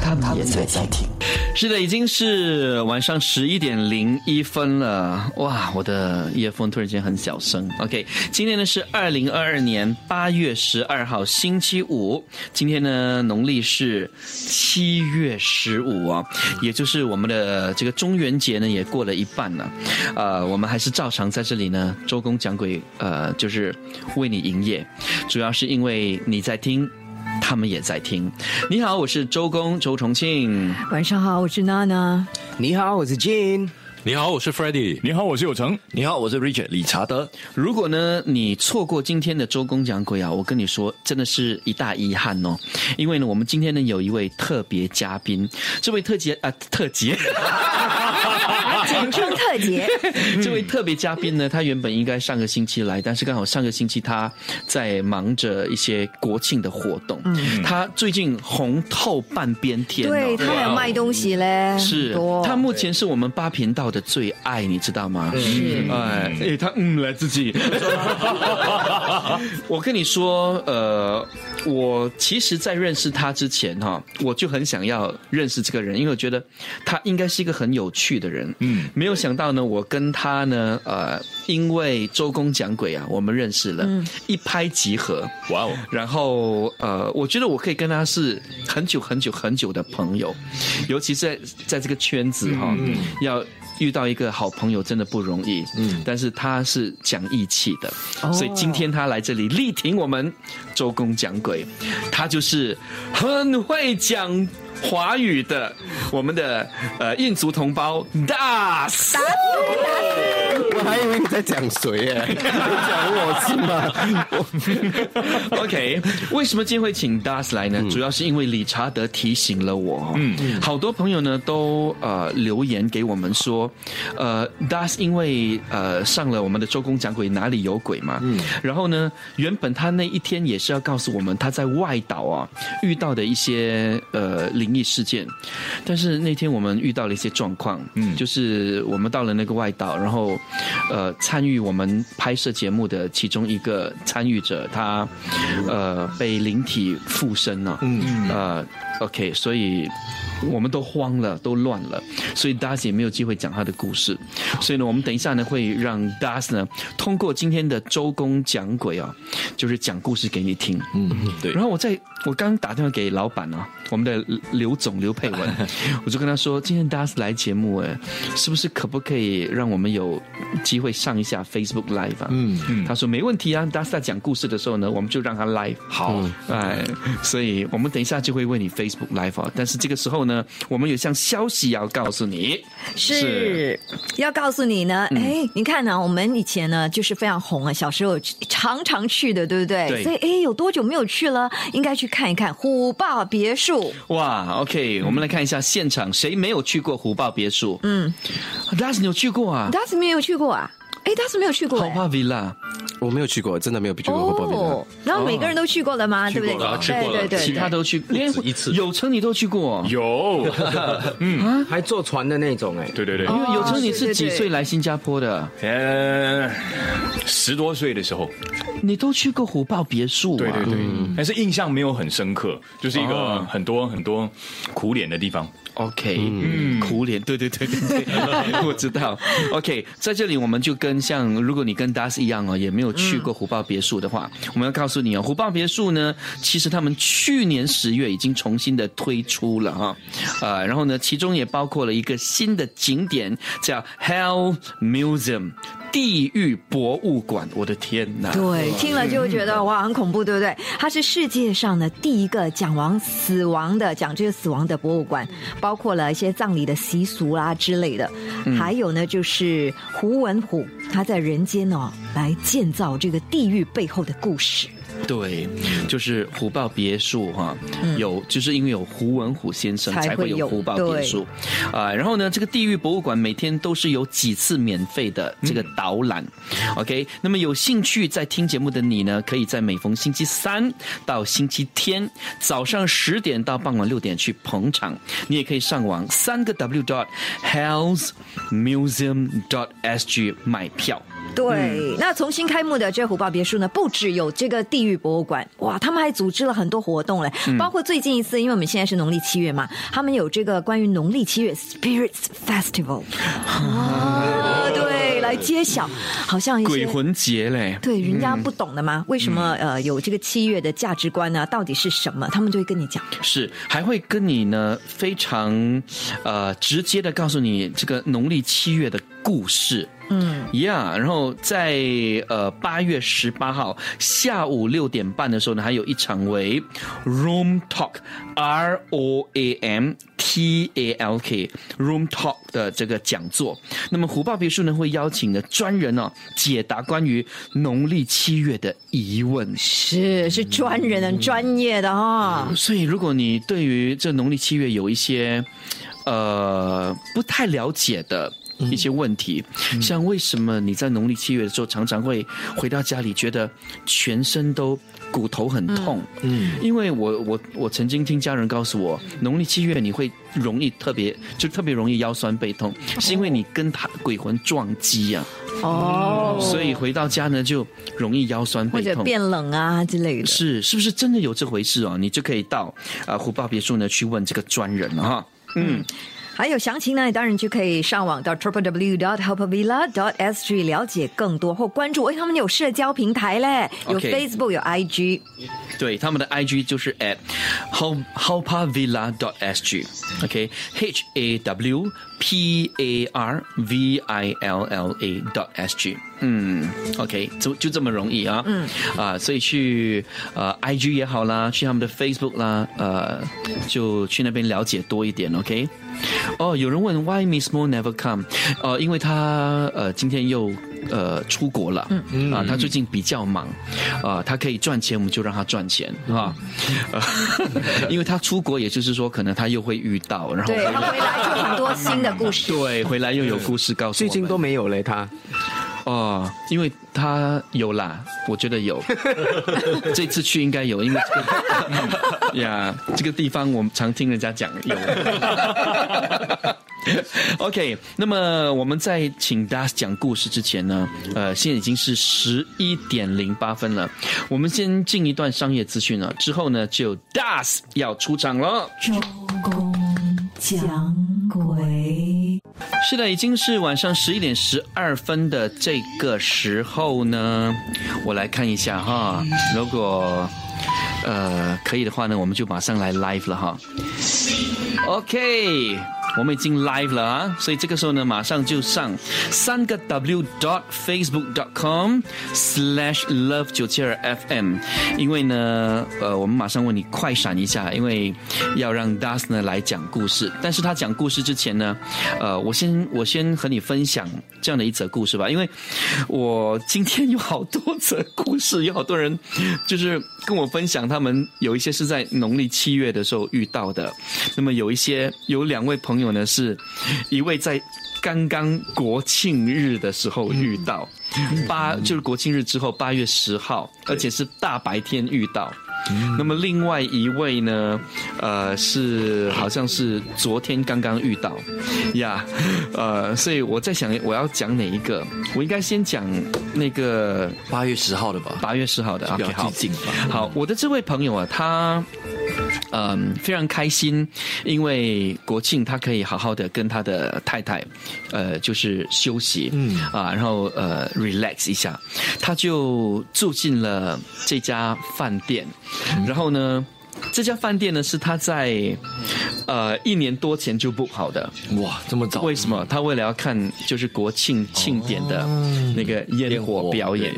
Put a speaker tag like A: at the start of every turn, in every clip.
A: 他们也在听。
B: 是的，已经是晚上十一点零一分了。哇，我的夜风突然间很小声。OK，今天呢是二零二二年八月十二号星期五，今天呢农历是七月十五啊，也就是我们的这个中元节呢也过了一半了。呃，我们还是照常在这里呢，周公讲鬼，呃，就是为你营业，主要是因为你在听。他们也在听。你好，我是周公周重庆。
C: 晚上好，我是娜娜。
D: 你好，我是 Jane。
E: 你好，我是 Freddie。
F: 你好，我是有成。
E: 你好，我是 Richard 理查德。
B: 如果呢，你错过今天的周公讲鬼啊，我跟你说，真的是一大遗憾哦。因为呢，我们今天呢有一位特别嘉宾，这位特杰啊，特杰。
C: 简称
B: 这位特别嘉宾呢，他原本应该上个星期来，但是刚好上个星期他在忙着一些国庆的活动。嗯，他最近红透半边天，
C: 对他还有卖东西嘞，
B: 是他目前是我们八频道的最爱，你知道吗？
C: 是，
B: 哎，哎，他嗯来自己。我跟你说，呃，我其实，在认识他之前哈，我就很想要认识这个人，因为我觉得他应该是一个很有趣的人。嗯。没有想到呢，我跟他呢，呃，因为周公讲鬼啊，我们认识了，一拍即合，哇哦！然后呃，我觉得我可以跟他是很久很久很久的朋友，尤其在在这个圈子哈，要遇到一个好朋友真的不容易。嗯，但是他是讲义气的，所以今天他来这里力挺我们周公讲鬼，他就是很会讲。华语的，我们的呃印族同胞，Das，
D: 我还以为你在讲谁耶？讲我是
B: 吗？OK，为什么今天会请 Das 来呢？主要是因为理查德提醒了我。嗯，好多朋友呢都呃留言给我们说，呃，Das 因为呃上了我们的周公讲鬼哪里有鬼嘛，嗯，然后呢，原本他那一天也是要告诉我们他在外岛啊遇到的一些呃。灵异事件，但是那天我们遇到了一些状况，嗯，就是我们到了那个外岛，然后，呃，参与我们拍摄节目的其中一个参与者，他，呃，被灵体附身了，嗯，呃，OK，所以。我们都慌了，都乱了，所以 Das 也没有机会讲他的故事。所以呢，我们等一下呢，会让 Das 呢通过今天的周公讲鬼啊，就是讲故事给你听。嗯，对。然后我在我刚打电话给老板啊，我们的刘总刘佩文，我就跟他说，今天大家来节目，哎，是不是可不可以让我们有机会上一下 Facebook Live 啊？嗯嗯。他说没问题啊大家在讲故事的时候呢，我们就让他 Live。
E: 好，
B: 哎，所以我们等一下就会为你 Facebook Live 啊。但是这个时候。呢，我们有项消息要告诉你，
C: 是要告诉你呢。哎，你看呢，我们以前呢就是非常红啊，小时候常常去的，对不对？
B: 对。
C: 所以，哎，有多久没有去了？应该去看一看虎豹别墅。
B: 哇，OK，我们来看一下现场，谁没有去过虎豹别墅？嗯，Das 你有去过啊
C: ？Das 没有去过啊？哎，Das 没有去过。
B: 欸。豪华 Villa。
D: 我没有去过，真的没有去过火爆
C: 哦，然后每个人都去过了吗？对不对？
E: 对
C: 对对，
B: 其他都去连
E: 一次。
B: 有车你都去过？
E: 有，
D: 嗯，还坐船的那种哎。
E: 对对对，
B: 因为有车你是几岁来新加坡的？
E: 呃，十多岁的时候。
B: 你都去过虎豹别墅？
E: 对对对，但是印象没有很深刻，就是一个很多很多苦脸的地方。
B: OK，嗯，苦脸，对对对对对，我知道。OK，在这里我们就跟像如果你跟 Das 一样哦，也没有去过虎豹别墅的话，我们要告诉你哦，虎豹别墅呢，其实他们去年十月已经重新的推出了哈，呃，然后呢，其中也包括了一个新的景点叫 Hell Museum。地狱博物馆，我的天哪！
C: 对，听了就觉得哇，很恐怖，对不对？它是世界上的第一个讲亡死亡的、讲这个死亡的博物馆，包括了一些葬礼的习俗啦之类的。还有呢，就是胡文虎他在人间哦来建造这个地狱背后的故事。
B: 对，就是虎豹别墅哈，有就是因为有胡文虎先生才会有虎豹别墅啊。然后呢，这个地狱博物馆每天都是有几次免费的这个导览。OK，那么有兴趣在听节目的你呢，可以在每逢星期三到星期天早上十点到傍晚六点去捧场。你也可以上网三个 W dot health museum dot sg 买票。
C: 对，那重新开幕的这虎豹别墅呢，不只有这个地狱博物馆，哇，他们还组织了很多活动嘞，包括最近一次，因为我们现在是农历七月嘛，他们有这个关于农历七月 Spirits Festival，啊，对，来揭晓，好像
B: 鬼魂节嘞，
C: 对，人家不懂的吗？为什么呃有这个七月的价值观呢？到底是什么？他们就会跟你讲，
B: 是还会跟你呢非常呃直接的告诉你这个农历七月的故事。嗯，Yeah，然后在呃八月十八号下午六点半的时候呢，还有一场为 Room Talk，R O A M T A L K Room Talk 的这个讲座。那么虎豹别墅呢会邀请的专人哦，解答关于农历七月的疑问。
C: 是是专人很专业的哈。
B: 所以如果你对于这农历七月有一些呃不太了解的。一些问题，像为什么你在农历七月的时候常常会回到家里觉得全身都骨头很痛？嗯，因为我我我曾经听家人告诉我，农历七月你会容易特别就特别容易腰酸背痛，是因为你跟他鬼魂撞击呀。哦，所以回到家呢就容易腰酸背痛，
C: 或者变冷啊之类的。
B: 是是不是真的有这回事哦？你就可以到啊虎豹别墅呢去问这个专人了哈。嗯。
C: 还有详情呢，当然就可以上网到 triple w dot helpvilla dot sg 了解更多，或关注。哎，他们有社交平台嘞，有 Facebook，有 IG。
B: 对，他们的 IG 就是 at help helpvilla dot sg。OK，H A W P A R V I L L A dot sg。嗯，OK，就就这么容易啊。嗯啊，所以去呃 IG 也好啦，去他们的 Facebook 啦，呃，就去那边了解多一点。OK。哦，有人问 Why Miss Mo never come？呃，因为他呃今天又呃出国了，嗯啊，他最近比较忙，啊，他可以赚钱，我们就让他赚钱，是吧？因为他出国，也就是说，可能他又会遇到，然后
C: 对他回来就很多新的故事，
B: 对，回来又有故事告诉
D: 最近都没有嘞，他。
B: 哦，因为他有啦，我觉得有，这次去应该有，因为 呀，这个地方我们常听人家讲有。OK，那么我们在请 Das 讲故事之前呢，呃，现在已经是十一点零八分了，我们先进一段商业资讯了，之后呢，就 Das 要出场了。周公讲鬼。是的，已经是晚上十一点十二分的这个时候呢，我来看一下哈，如果呃可以的话呢，我们就马上来 live 了哈。OK。我们已经 live 了啊，所以这个时候呢，马上就上三个 w dot facebook dot com slash love 九七二 fm，因为呢，呃，我们马上问你快闪一下，因为要让 Das 呢来讲故事。但是他讲故事之前呢，呃，我先我先和你分享这样的一则故事吧，因为我今天有好多则故事，有好多人就是跟我分享，他们有一些是在农历七月的时候遇到的，那么有一些有两位朋友。呢是一位在刚刚国庆日的时候遇到八，就是国庆日之后八月十号，而且是大白天遇到。那么另外一位呢，呃，是好像是昨天刚刚遇到呀，呃，所以我在想我要讲哪一个？我应该先讲那个
D: 八月十号的吧？
B: 八月十号的
D: 比较近吧。
B: 好，我的这位朋友啊，他。嗯，非常开心，因为国庆他可以好好的跟他的太太，呃，就是休息，嗯啊，然后呃，relax 一下，他就住进了这家饭店，然后呢。这家饭店呢是他在呃一年多前就 book 好的
D: 哇，这么早？
B: 为什么？他为了要看就是国庆庆典的那个烟火表演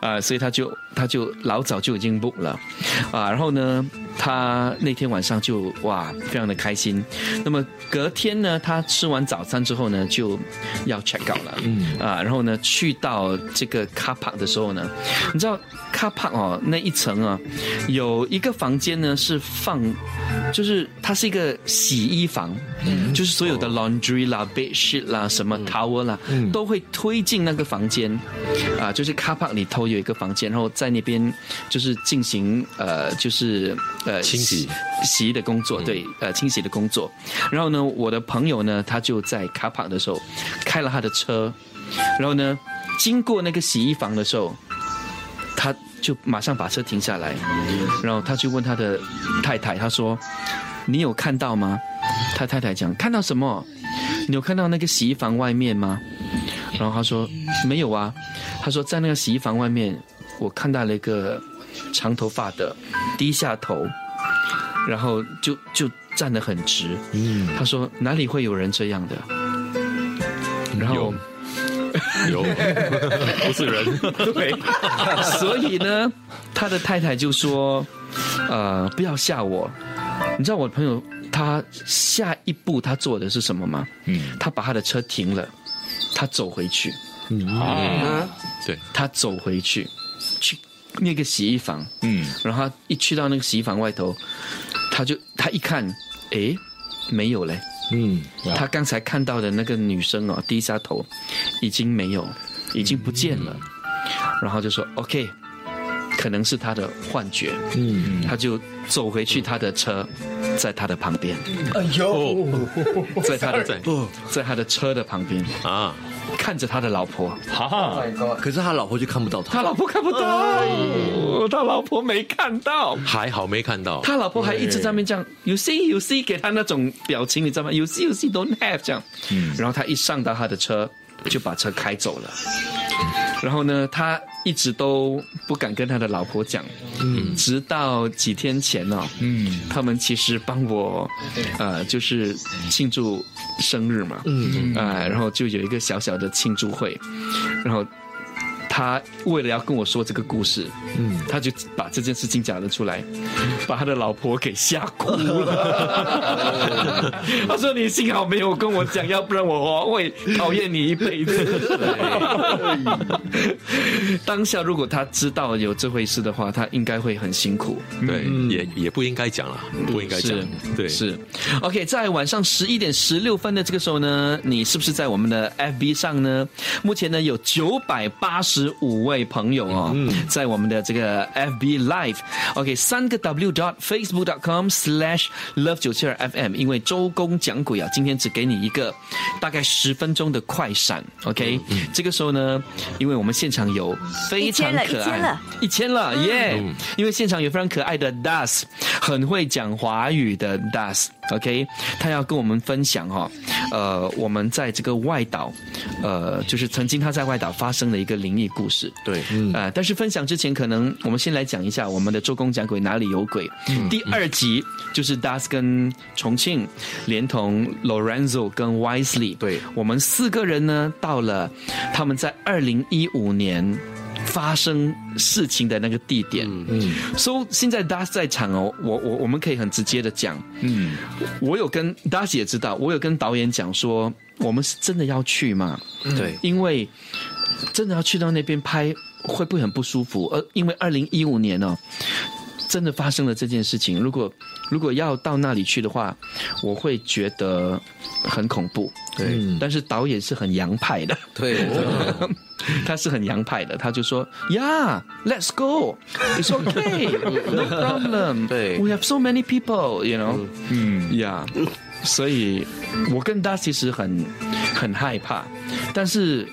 B: 啊，所以他就他就老早就已经 book 了。啊。然后呢，他那天晚上就哇非常的开心。那么隔天呢，他吃完早餐之后呢，就要 check out 了，嗯。啊，然后呢去到这个 car park 的时候呢，你知道 car park 哦那一层啊有一个房间呢是放，就是它是一个洗衣房，嗯，就是所有的 laundry 啦、bed sheet 啦、什么 towel 啦，都会推进那个房间，啊，就是 car park 里头有一个房间，然后在那边就是进行呃就是呃
D: 清洗
B: 洗衣的工作，对，呃清洗的工作。然后呢，我的朋友呢，他就在 car park 的时候开了他的车，然后呢，经过那个洗衣房的时候，他就马上把车停下来，然后他就问他的太太，他说：“你有看到吗？”他太太讲：“看到什么？你有看到那个洗衣房外面吗？”然后他说：“没有啊。”他说：“在那个洗衣房外面，我看到了一个长头发的，低下头，然后就就站得很直。嗯，他说哪里会有人这样的？然后
D: 有，不是人，
B: 对，所以呢，他的太太就说：“呃，不要吓我。”你知道我的朋友他下一步他做的是什么吗？嗯，他把他的车停了，他走回去。
E: 啊，
D: 对，
B: 他走回去，去那个洗衣房，嗯，然后一去到那个洗衣房外头，他就他一看，哎，没有嘞，
D: 嗯，
B: 他刚才看到的那个女生哦，低下头，已经没有，已经不见了，然后就说 OK，可能是他的幻觉，嗯，他就走回去他的车，在他的旁边，
F: 哎呦，
B: 在他的 在在他的车的旁边。
D: 啊，
B: 看着他的老婆，
E: 哈哈，
D: 可是他老婆就看不到他，
B: 他老婆看不到，他老婆没看到。
D: 还好没看到，
B: 他老婆还一直在那边这样，you see you see，给他那种表情，你知道吗？you see you see don't have 这样，然后他一上到他的车，就把车开走了。然后呢，他一直都不敢跟他的老婆讲，嗯，直到几天前呢、嗯，他们其实帮我，呃，就是庆祝生日嘛，嗯，哎、然后就有一个小小的庆祝会，然后。他为了要跟我说这个故事，嗯，他就把这件事情讲了出来，把他的老婆给吓哭了。他说：“你幸好没有跟我讲，要不然我会讨厌你一辈子。”当下如果他知道有这回事的话，他应该会很辛苦。
D: 对，也也不应该讲了，不应该讲，对，
B: 是。OK，在晚上十一点十六分的这个时候呢，你是不是在我们的 FB 上呢？目前呢有九百八十五位朋友哦，在我们的这个 FB Live。OK，三个 W dot Facebook dot com slash Love 九七二 FM。因为周公讲鬼啊，今天只给你一个大概十分钟的快闪。OK，、这个时候呢，因为我们现场有非常可爱
C: 一千了，
B: 一千了耶！因为现场有非常可爱的 Das，很会讲华语的 Das。OK，他要跟我们分享哈、呃，我们在这个外岛，呃，就是曾经他在外岛发生的一个灵异故事。
D: 对，
B: 呃，但是分享之前，可能我们先来讲一下我们的周公讲鬼哪里有鬼。第二集就是 Das 跟重庆，连同 Lorenzo 跟 Wisely，
D: 对
B: 我们四个人呢，到了他们在二零一五年。发生事情的那个地点，嗯，所以现在 Das 在场哦，我我我们可以很直接的讲，
E: 嗯，
B: 我有跟 Das 也知道，我有跟导演讲说，我们是真的要去嘛？
D: 对，
B: 因为真的要去到那边拍，会不会很不舒服？呃，因为二零一五年呢、真的发生了这件事情。如果如果要到那里去的话，我会觉得很恐怖。
D: 对，
B: 但是导演是很洋派的，
D: 对，
B: 他是很洋派的，他就说：“Yeah，let's go，it's okay，no problem。
D: 对
B: ，we have so many people，you know，嗯，Yeah。所以，我跟他其实很很害怕，但是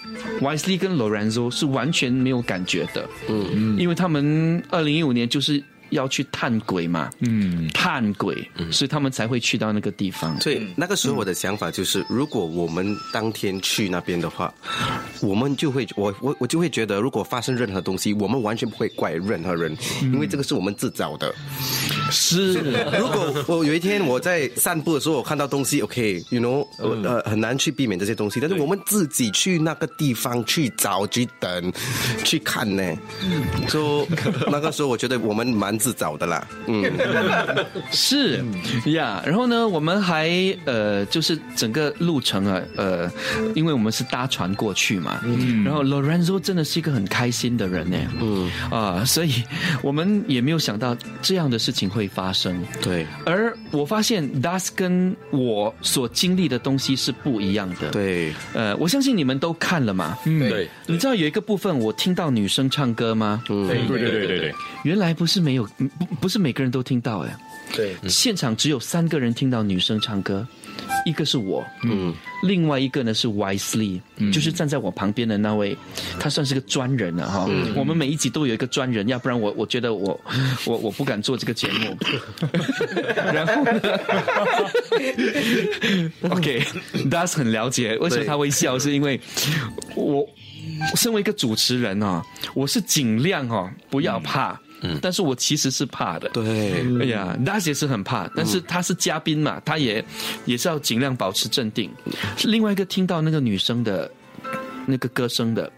B: Wisely 跟 Lorenzo 是完全没有感觉的，嗯嗯，因为他们二零一五年就是要去探鬼嘛，嗯，探鬼，所以他们才会去到那个地方。
F: 所以那个时候我的想法就是，如果我们当天去那边的话，我们就会我我我就会觉得，如果发生任何东西，我们完全不会怪任何人，因为这个是我们自找的。
B: 是，
F: 如果我有一天我在散步的时候，我看到东西，OK，you、know，呃，很难去避免这些东西，但是我们自己去那个地方去找、去等、去看呢，就那个时候我觉得我们蛮自找的啦。嗯，
B: 是呀，然后呢，我们还呃，就是整个路程啊，呃，因为我们是搭船过去嘛，嗯，然后 Lorenzo 真的是一个很开心的人呢，嗯。啊，所以我们也没有想到这样的事情会发生，
F: 对，
B: 而我发现 Das 跟我所经历的东西是不一样的，
F: 对，
B: 呃，我相信你们都看了嘛，
E: 嗯，
D: 对，
B: 你知道有一个部分我听到女生唱歌吗？
F: 嗯，
E: 对对对对对，
B: 原来不是没有，不不是每个人都听到哎。
D: 对，
B: 现场只有三个人听到女生唱歌，一个是我，嗯，另外一个呢是 Wisely，、就是站在我旁边的那位，他算是个专人了哈。我们每一集都有一个专人，要不然我我觉得我 我我不敢做这个节目。然后呢，OK，Das 很了解为什么他会笑，是因为我身为一个主持人啊，我是尽量哦不要怕。但是我其实是怕的，
F: 对，
B: 哎呀，那些是很怕，但是他是嘉宾嘛，他也也是要尽量保持镇定。另外一个听到那个女生的那个歌声的，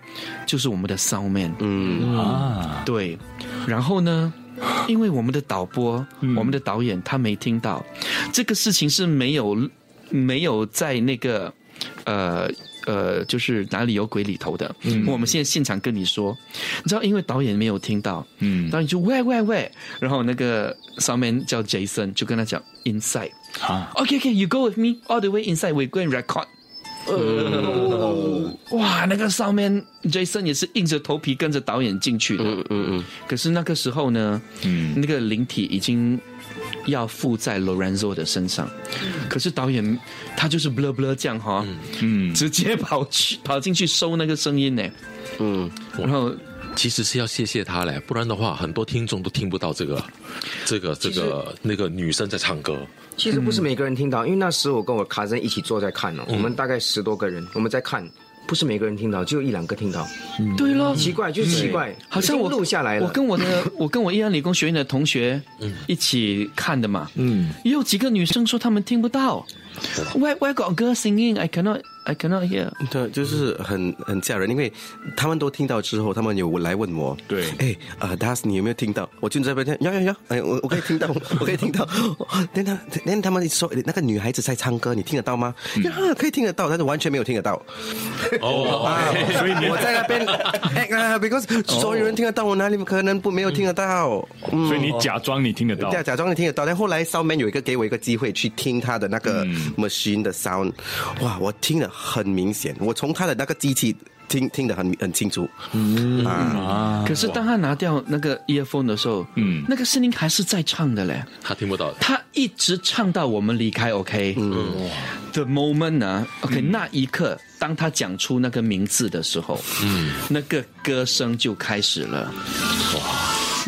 B: 就是我们的 sound man，
F: 嗯，
E: 啊，
B: 对。然后呢，因为我们的导播、我们的导演他没听到，这个事情是没有没有在那个呃。呃，就是哪里有鬼里头的。嗯，我们现在现场跟你说，你知道，因为导演没有听到，嗯，导演就喂喂喂，然后那个上面叫 Jason 就跟他讲 inside
E: 啊
B: ，OK OK，you go with me all the way inside，we go and record。呃，哇，那个上面 Jason 也是硬着头皮跟着导演进去的。嗯嗯嗯。可是那个时候呢，嗯，那个灵体已经要附在 Lorenzo 的身上，可是导演他就是 blur blur 这样哈，嗯，直接跑去跑进去收那个声音呢，
F: 嗯，
B: 然后
G: 其实是要谢谢他嘞，不然的话，很多听众都听不到这个，这个这个那个女生在唱歌。
H: 其实不是每个人听到，因为那时我跟我卡森一起坐在看哦，我们大概十多个人，我们在看，不是每个人听到，只有一两个听到，
B: 对咯，
H: 奇怪，就是奇怪，
B: 好像我
H: 录下来了。
B: 我跟我的我跟我益安理工学院的同学一起看的嘛，嗯，也有几个女生说她们听不到。Why why got a girl singing? I cannot I cannot hear.
F: 对，就是很很吓人，因为他们都听到之后，他们有来问我，
E: 对
F: 哎，呃，Das 你有没有听到？我就在那边听，呀呀呀，哎，我我可以听到，我可以听到。连他连他们说那个女孩子在唱歌，你听得到吗？呀，可以听得到，但是完全没有听得到。
G: 哦，
F: 啊，所以我在那边，哎啊，because 所有人听得到，我哪里可能不没有听得到？嗯
E: 所以你假装你听得到
F: 对啊，假装你听得到。但后来 Soundman 有一个给我一个机会去听他的那个 machine 的 sound，、哇，我听得很明显，我从他的那个机器听听得很很清楚。嗯啊，
B: 可是当他拿掉那个 earphone 的时候，嗯，那个声音还是在唱的嘞。
G: 他听不到。
B: 他一直唱到我们离开，OK，嗯，the moment 呢，OK，、那一刻，当他讲出那个名字的时候，嗯，那个歌声就开始了，哇，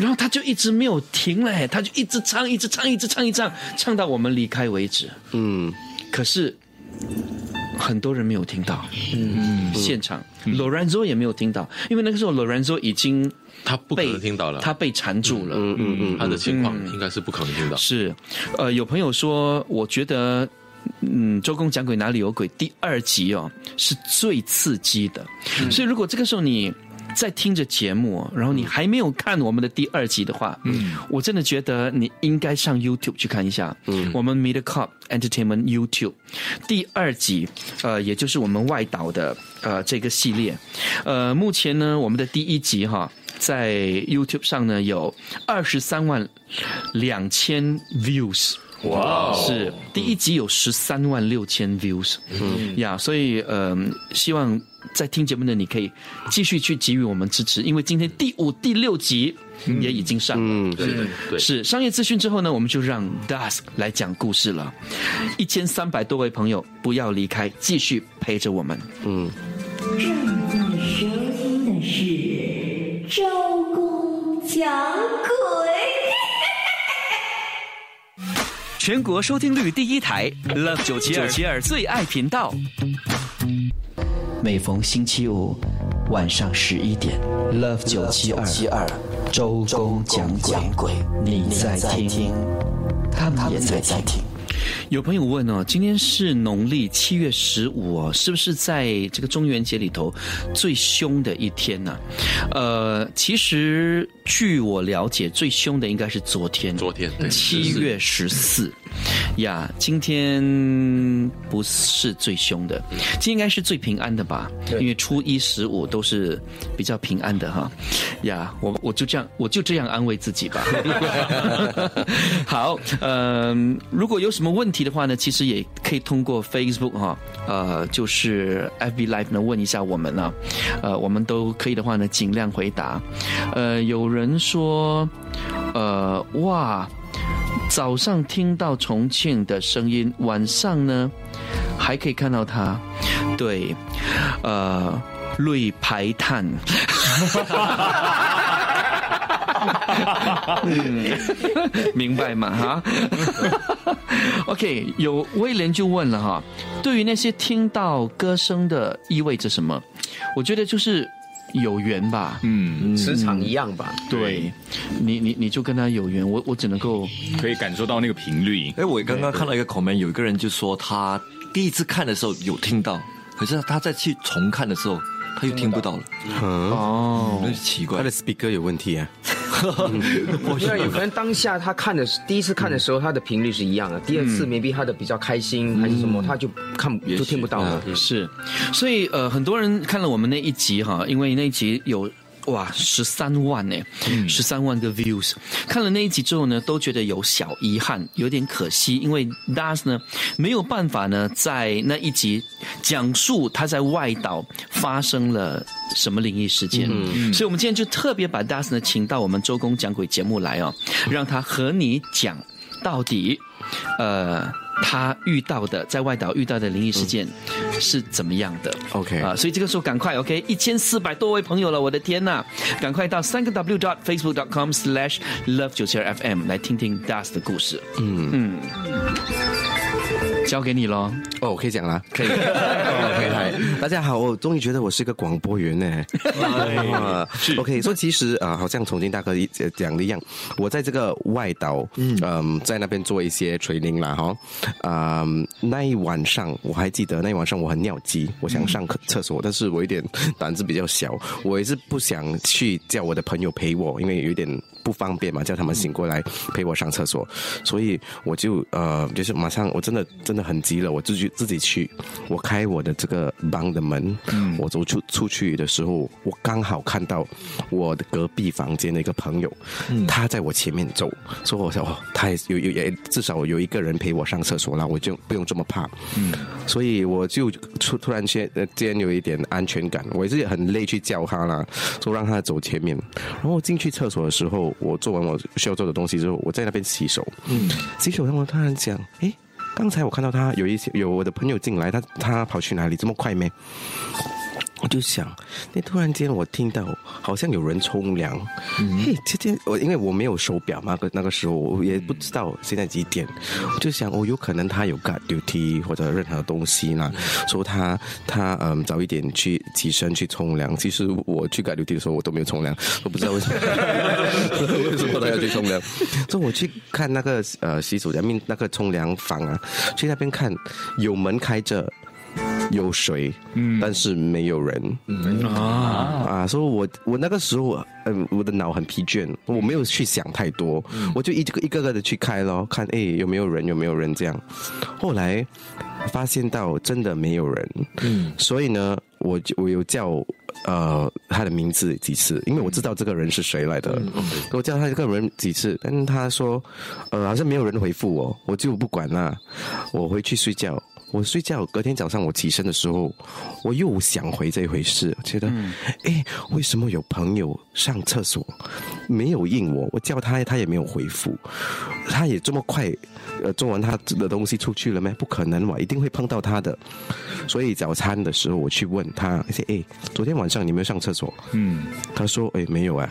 B: 然后他就一直没有停嘞，他就一直唱，一直唱，一直唱，一直唱，唱到我们离开为止。
F: 嗯，
B: 可是很多人没有听到，嗯，现场、Lorenzo 也没有听到，因为那个时候 Lorenzo 已经
G: 他不可
B: 被
G: 能听到了，
B: 他被缠住了，
F: 嗯嗯嗯，
G: 他的情况应该是不可能听到。
B: 是，呃，有朋友说，我觉得，嗯，周公讲鬼哪里有鬼第二集哦是最刺激的，所以如果这个时候你。在听着节目，然后你还没有看我们的第二集的话，嗯，我真的觉得你应该上 YouTube 去看一下，嗯，我们 Media Cup Entertainment YouTube 第二集，呃，也就是我们外岛的呃这个系列，呃，目前呢，我们的第一集哈，在 YouTube 上呢有二十三万两千 views。哇，是第一集有十三万六千 views，嗯呀，所以呃，希望在听节目的你可以继续去给予我们支持，因为今天第五、第六集也已经上了。
F: 嗯，
G: 对对，
B: 是商业资讯之后呢，我们就让 Dusk 来讲故事了。一千三百多位朋友不要离开，继续陪着我们。
F: 嗯，
I: 正在收听的是周公讲鬼。
J: 全国收听率第一台，Love 九七二七二最爱频道。
A: 每逢星期五晚上十一点，Love 九七二七二周公讲鬼，你在听，他们也在听。
B: 有朋友问哦，今天是农历七月十五哦，是不是在这个中元节里头最凶的一天呢、呃，其实据我了解，最凶的应该是昨天，
G: 昨天对
B: 七月十四。呀，今天不是最凶的，今天应该是最平安的吧？因为初一十五都是比较平安的哈。呀，我我就这样，我就这样安慰自己吧。好，嗯、如果有什么问题的话呢，其实也可以通过 Facebook 哈，呃，就是 FB Live 呢问一下我们啊，呃，我们都可以的话呢，尽量回答。呃，有人说，呃，哇。早上听到重庆的声音，晚上呢还可以看到它。对，呃，泪排碳。明白吗？哈，OK，有威廉就问了哈，对于那些听到歌声的意味着什么？我觉得就是有缘吧。
E: 嗯，
H: 磁场一样吧？
B: 对，你你你就跟他有缘，我我只能够
E: 可以感受到那个频率。
K: 哎，我刚刚看到一个 comment，有一个人就说他第一次看的时候有听到，可是他再去重看的时候他又听不到了，
F: 嗯，
B: 哦
K: 那，嗯奇怪
F: 他。的 speaker 有问题啊。
H: 因为有可能当下他看的第一次看的时候，他的频率是一样的，第二次 maybe 他的比较开心还是什么，他就看
K: 也
H: 就听不到了。
B: 是，所以呃，很多人看了我们那一集哈，因为那一集有。哇，十三万呢，十三万个 views。看了那一集之后呢，都觉得有小遗憾，有点可惜，因为 Das 呢没有办法呢在那一集讲述他在外岛发生了什么灵异事件。所以我们今天就特别把 Das 呢请到我们周公讲鬼节目来哦，让他和你讲到底，呃，他遇到的在外岛遇到的灵异事件是怎么样的。
F: OK
B: 啊、所以这个时候赶快 OK，一千四百多位朋友了，我的天呐，赶快到三个 W dot Facebook dot com slash love 九七二 FM 来听听 Das 的故事。嗯。嗯，交给你喽。
F: 哦，我可以讲啦，可以。OK，嗨，大家好，我终于觉得我是个广播员呢。哇 OK，所以其实啊、好像重庆大哥讲的一样，我在这个外岛，嗯，在那边做一些 training 啦，哈，啊、那一晚上我还记得，那一晚上我很尿急，我想上课厕所，但是我有点胆子比较小，我也是不想去叫我的朋友陪我，因为有点不方便嘛，叫他们醒过来陪我上厕所，所以我就呃，就是马上我真的真的很急了，我自己自己去，我开我的这个帮的门，我走出出去的时候，我刚好看到我的隔壁房间的一个朋友，他在我前面走，所以我想哦，他也有有也至少有一个人陪我上厕所了，我就不用这么怕，嗯，所以我就突突然间呃间有一点安全感，我也是很累去叫他啦，说让他走前面，然后进去厕所的时候，我做完我需要做的东西之后，我在那边洗手，嗯，洗手让我突然讲，诶。刚才我看到他有一些有我的朋友进来，他他跑去哪里？这么快没？我就想，那突然间我听到好像有人冲凉，嘿，这天我因为我没有手表嘛，那个那个时候我也不知道现在几点，我就想哦，有可能他有 guard duty 或者任何东西啦，说他他嗯早一点去起身去冲凉。其实我去 guard duty 的时候我都没有冲凉，我不知道为什么 为什么他要去冲凉。所以我去看那个呃洗手间面那个冲凉房啊，去那边看有门开着。有水，嗯，但是没有人，嗯啊。啊！所以我我那个时候，嗯，我的脑很疲倦，我没有去想太多，我就一个一个个的去开咯，看哎有没有人，有没有人这样。后来发现到真的没有人，嗯，所以呢，我就我有叫呃他的名字几次，因为我知道这个人是谁来的，我叫他这个人几次，但是他说呃好像没有人回复我，我就不管了，我回去睡觉。我睡觉，隔天早上我起身的时候，我又想回这一回事，觉得，哎、为什么有朋友上厕所没有应我？我叫他，他也没有回复，他也这么快，呃，做完他的东西出去了没？不可能嘛，一定会碰到他的。所以早餐的时候我去问他，哎，哎，昨天晚上你没有上厕所？
E: 嗯，
F: 他说，哎，没有啊。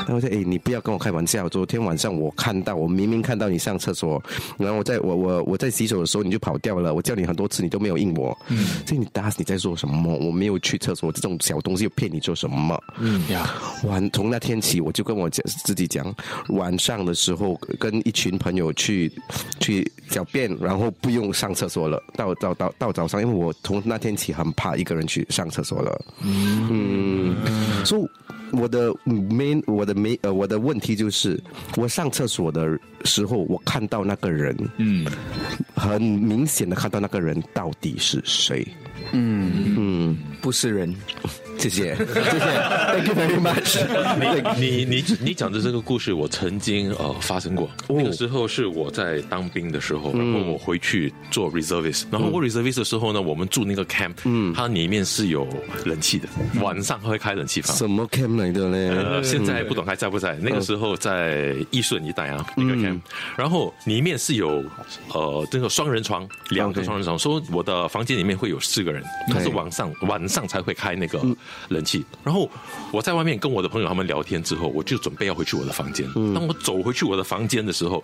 F: 然后我说：“哎，你不要跟我开玩笑，昨天晚上我看到，我明明看到你上厕所，然后我在我我我在洗手的时候你就跑掉了，我叫你很多次你都没有应我，嗯，所以你打死你在做什么？我没有去厕所，这种小东西又骗你做什么？嗯呀，晚从那天起我就跟我讲自己讲，晚上的时候跟一群朋友去去小便，然后不用上厕所了，到到到到早上，因为我从那天起很怕一个人去上厕所了，嗯，所以。我的 main 我的没呃我的问题就是，我上厕所的时候，我看到那个人，嗯，很明显的看到那个人到底是谁，嗯。嗯，
H: 不是人，
F: 谢谢。谢谢，Thank you very much。
G: 你你你讲的这个故事，我曾经呃发生过。那个时候是我在当兵的时候，然后我回去做 reservist，然后我 reservist 的时候呢，我们住那个 camp，嗯，它里面是有冷气的，晚上会开冷气房。
F: 什么 camp 来的呢？
G: 呃，现在不懂还在不在？那个时候在义顺一带啊，那个 camp，然后里面是有呃这个双人床，两个双人床，说我的房间里面会有四个人，他是晚上晚上才会开那个冷气。然后我在外面跟我的朋友他们聊天之后，我就准备要回去我的房间。当我走回去我的房间的时候，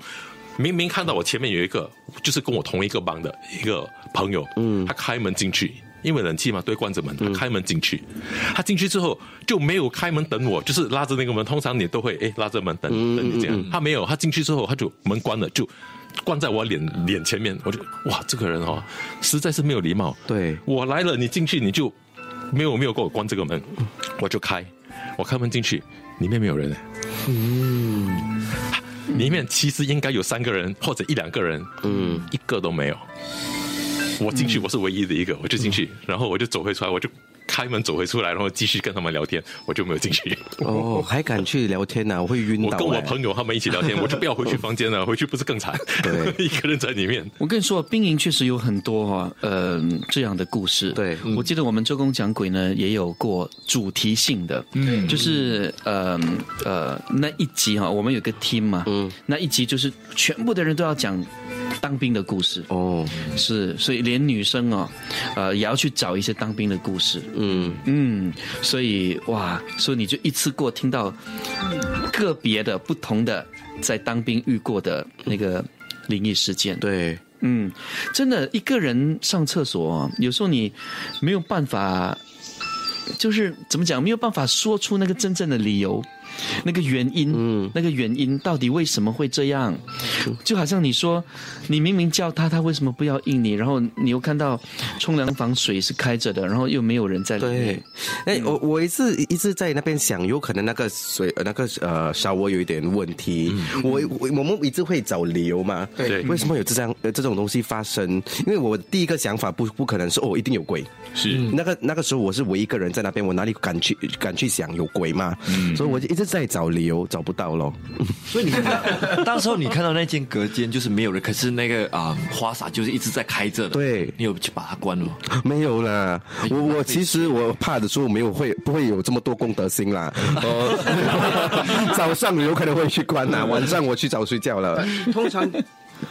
G: 明明看到我前面有一个就是跟我同一个班的一个朋友，嗯，他开门进去。因为冷气嘛，对，关着门，他开门进去，他进去之后就没有开门等我，就是拉着那个门。通常你都会哎拉着门等等你这样，他没有，他进去之后他就门关了，就关在我脸脸前面。我就哇，这个人哦，实在是没有礼貌。
F: 对
G: 我来了，你进去你就没有没有给我关这个门，我就开，我开门进去，里面没有人。嗯，里面其实应该有三个人或者一两个人，嗯，一个都没有。我进去，我是唯一的一个，我就进去，然后我就走回出来，我就开门走回出来，然后继续跟他们聊天，我就没有进去。
F: 哦，还敢去聊天呢、我会晕倒、
G: 我跟我
F: 欸
G: 朋友他们一起聊天，我就不要回去房间了，回去不是更惨？
F: 对，
G: 一个人在里面。
B: 我跟你说，兵营确实有很多哈、呃这样的故事。
F: 对，
B: 我记得我们周公讲鬼呢也有过主题性的，嗯，就是呃呃那一集哈、我们有个 team 嘛，嗯，那一集就是全部的人都要讲当兵的故事。
F: 哦，
B: 是，所以连女生哦，呃也要去找一些当兵的故事。
F: 嗯
B: 嗯，所以哇，所以你就一次过听到个别的不同的在当兵遇过的那个灵异事件。
F: 对，
B: 嗯，真的一个人上厕所，有时候你没有办法，就是怎么讲，没有办法说出那个真正的理由。那个原因，嗯，那个原因到底为什么会这样？就好像你说，你明明叫他，他为什么不要应你？然后你又看到冲凉房水是开着的，然后又没有人在里面。
F: 哎，我我一直一直在那边想，有可能那个水呃那个呃稍微有一点问题。我我我们一直会找理由嘛，
G: 对
F: 为什么有这样呃这种东西发生？因为我第一个想法不不可能是哦一定有鬼，
G: 是
F: 那个那个时候我是唯一一个人在那边，我哪里敢去敢去想有鬼嘛？嗯所以我就一直在找理由，找不到咯。
K: 所以你 当时候你看到那间隔间就是没有人，可是那个啊、花洒就是一直在开着的。
F: 对，
K: 你有去把它关了？
F: 没有啦，我我其实我怕的时候没有会不会有这么多公德心啦。呃 早上有可能会去关啦，晚上我去早睡觉了。
H: 通常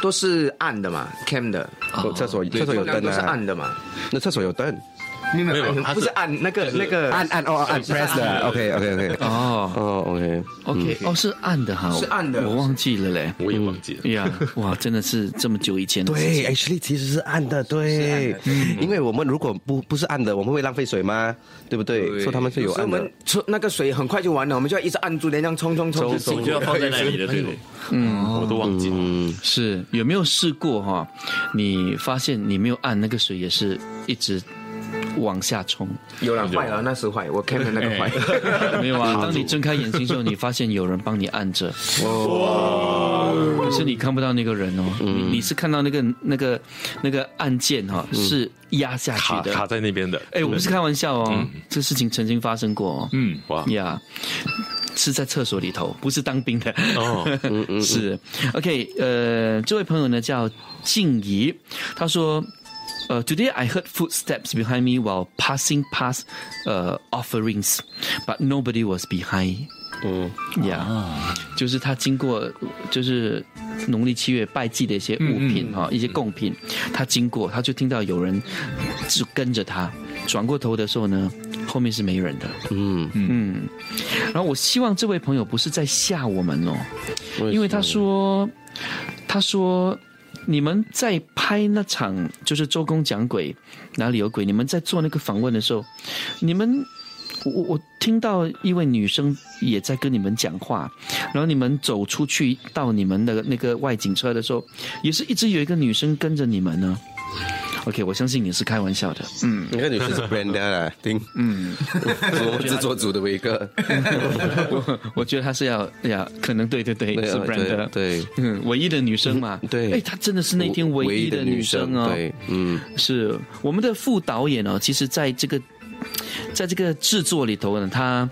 H: 都是暗的嘛，cam 的，
F: 厕所厕所有灯
H: 都是
F: 啊，
H: 暗的嘛，
F: 那厕所有灯，
H: 没有
G: 没有
H: 不是按那个那个
F: 按按哦按 press 的，OK OK OK，
B: 哦
F: 哦
B: OK，，OK，哦，是按的哈，
H: 是按的
B: 我忘记了嘞。
G: 我也忘记了。
B: 呀，哇，真的是这么久以前的事情。
F: 对，actually 其实是按的，对，因为我们如果不不是按的，我们会浪费水吗？对不对？所以他们是有
H: 按我们。出那个水很快就完了，我们就要一直按住，连这样冲冲冲手，
K: 就要放在那里的，对不对？
B: 嗯，
G: 我都忘记了。
F: 嗯，
B: 是有没有试过哈？你发现你没有按那个水，也是一直往下冲。
H: 有了坏了，那是坏，我 cam 的那个坏。
B: 没有啊，当你睁开眼睛之后，你发现有人帮你按着，哇！可是你看不到那个人哦，你你是看到那个那个那个按键哈、是压下去的，
G: 卡卡在那边的，
B: 哎，我不是开玩笑哦，这事情曾经发生过哦。
G: 嗯，哇，
B: 呀是在厕所里头，不是当兵的。
G: 哦，
B: 是 OK，呃，这位朋友呢叫静怡，他说。呃、t o d a y I heard footsteps behind me while passing past 呃、offerings, but nobody was behind.
F: 嗯
B: 呀就是他经过，就是农历七月拜祭的一些物品哈、一些贡品，他经过，他就听到有人就跟着他，转过头的时候呢，后面是没人的。嗯嗯，然后我希望这位朋友不是在吓我们哦，因为他说他说你们在拍那场就是周公讲鬼哪里有鬼，你们在做那个访问的时候，你们。我我听到一位女生也在跟你们讲话，然后你们走出去到你们的那个外景车的时候，也是一直有一个女生跟着你们呢。OK，我相信你是开玩笑的。嗯，
F: 那个女生是 Brenda 啊，丁，嗯，是我们制作组的维哥。
B: 我我觉得他是要呀，可能对对对，是 Brenda，
F: 对，
B: 嗯，唯一的女生嘛，
F: 对，
B: 哎，她真的是那天唯一的女生哦，
F: 对，嗯，
B: 是我们的副导演哦，其实在这个。在这个制作里头呢，他